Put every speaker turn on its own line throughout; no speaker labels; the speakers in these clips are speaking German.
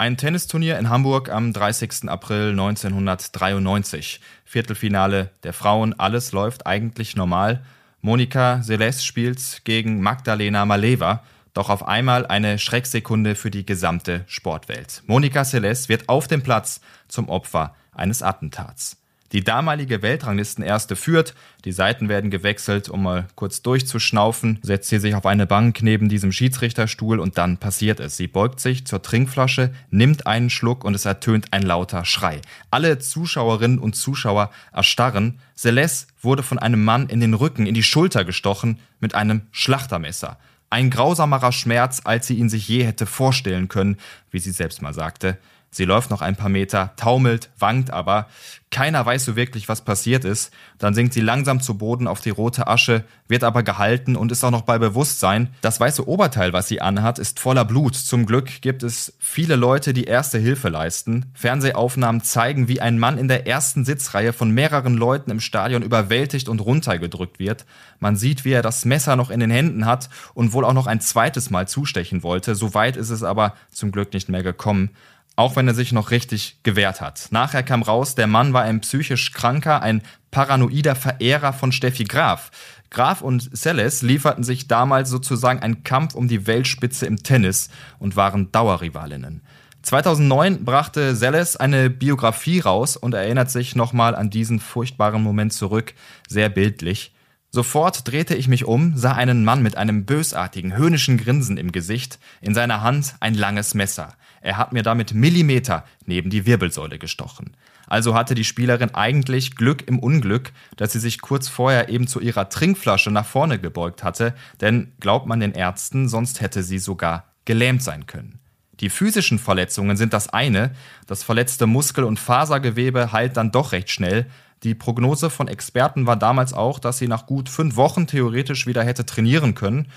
Ein Tennisturnier in Hamburg am 30. April 1993. Viertelfinale der Frauen. Alles läuft eigentlich normal. Monika Seles spielt gegen Magdalena Maleva. Doch auf einmal eine Schrecksekunde für die gesamte Sportwelt. Monika Seles wird auf dem Platz zum Opfer eines Attentats. Die damalige Weltranglistenerste führt, die Seiten werden gewechselt, um mal kurz durchzuschnaufen, setzt sie sich auf eine Bank neben diesem Schiedsrichterstuhl und dann passiert es. Sie beugt sich zur Trinkflasche, nimmt einen Schluck und es ertönt ein lauter Schrei. Alle Zuschauerinnen und Zuschauer erstarren. Celeste wurde von einem Mann in den Rücken, in die Schulter gestochen mit einem Schlachtermesser. Ein grausamerer Schmerz, als sie ihn sich je hätte vorstellen können, wie sie selbst mal sagte. Sie läuft noch ein paar Meter, taumelt, wankt aber. Keiner weiß so wirklich, was passiert ist. Dann sinkt sie langsam zu Boden auf die rote Asche, wird aber gehalten und ist auch noch bei Bewusstsein. Das weiße Oberteil, was sie anhat, ist voller Blut. Zum Glück gibt es viele Leute, die erste Hilfe leisten. Fernsehaufnahmen zeigen, wie ein Mann in der ersten Sitzreihe von mehreren Leuten im Stadion überwältigt und runtergedrückt wird. Man sieht, wie er das Messer noch in den Händen hat und wohl auch noch ein zweites Mal zustechen wollte. So weit ist es aber zum Glück nicht mehr gekommen auch wenn er sich noch richtig gewehrt hat. Nachher kam raus, der Mann war ein psychisch kranker, ein paranoider Verehrer von Steffi Graf. Graf und Celes lieferten sich damals sozusagen einen Kampf um die Weltspitze im Tennis und waren Dauerrivalinnen. 2009 brachte Celes eine Biografie raus und erinnert sich nochmal an diesen furchtbaren Moment zurück, sehr bildlich. Sofort drehte ich mich um, sah einen Mann mit einem bösartigen, höhnischen Grinsen im Gesicht, in seiner Hand ein langes Messer. Er hat mir damit Millimeter neben die Wirbelsäule gestochen. Also hatte die Spielerin eigentlich Glück im Unglück, dass sie sich kurz vorher eben zu ihrer Trinkflasche nach vorne gebeugt hatte, denn glaubt man den Ärzten, sonst hätte sie sogar gelähmt sein können. Die physischen Verletzungen sind das eine, das verletzte Muskel- und Fasergewebe heilt dann doch recht schnell, die Prognose von Experten war damals auch, dass sie nach gut fünf Wochen theoretisch wieder hätte trainieren können.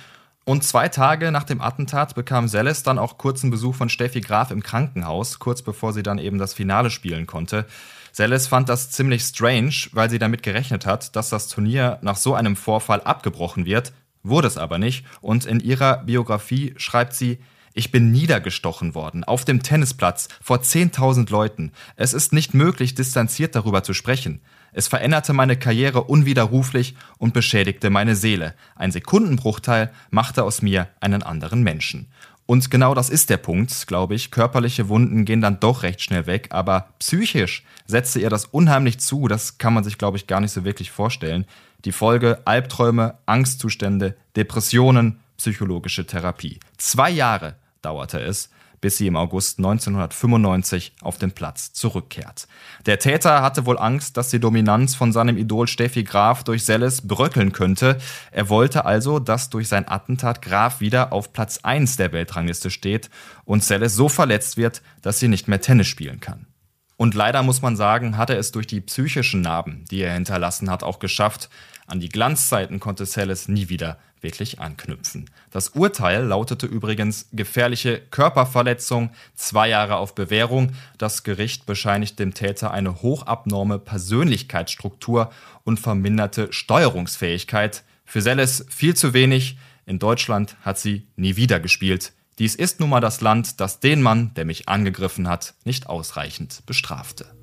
Und zwei Tage nach dem Attentat bekam Selles dann auch kurzen Besuch von Steffi Graf im Krankenhaus, kurz bevor sie dann eben das Finale spielen konnte. Selles fand das ziemlich strange, weil sie damit gerechnet hat, dass das Turnier nach so einem Vorfall abgebrochen wird, wurde es aber nicht. Und in ihrer Biografie schreibt sie, ich bin niedergestochen worden, auf dem Tennisplatz, vor 10.000 Leuten. Es ist nicht möglich, distanziert darüber zu sprechen. Es veränderte meine Karriere unwiderruflich und beschädigte meine Seele. Ein Sekundenbruchteil machte aus mir einen anderen Menschen. Und genau das ist der Punkt, glaube ich. Körperliche Wunden gehen dann doch recht schnell weg, aber psychisch setzte ihr das unheimlich zu. Das kann man sich, glaube ich, gar nicht so wirklich vorstellen. Die Folge Albträume, Angstzustände, Depressionen, psychologische Therapie. Zwei Jahre dauerte es, bis sie im August 1995 auf den Platz zurückkehrt. Der Täter hatte wohl Angst, dass die Dominanz von seinem Idol Steffi Graf durch Selles bröckeln könnte. Er wollte also, dass durch sein Attentat Graf wieder auf Platz 1 der Weltrangliste steht und Selles so verletzt wird, dass sie nicht mehr Tennis spielen kann. Und leider muss man sagen, hat er es durch die psychischen Narben, die er hinterlassen hat, auch geschafft. An die Glanzzeiten konnte Selles nie wieder wirklich anknüpfen. Das Urteil lautete übrigens gefährliche Körperverletzung, zwei Jahre auf Bewährung. Das Gericht bescheinigt dem Täter eine hochabnorme Persönlichkeitsstruktur und verminderte Steuerungsfähigkeit. Für Selles viel zu wenig. In Deutschland hat sie nie wieder gespielt. Dies ist nun mal das Land, das den Mann, der mich angegriffen hat, nicht ausreichend bestrafte.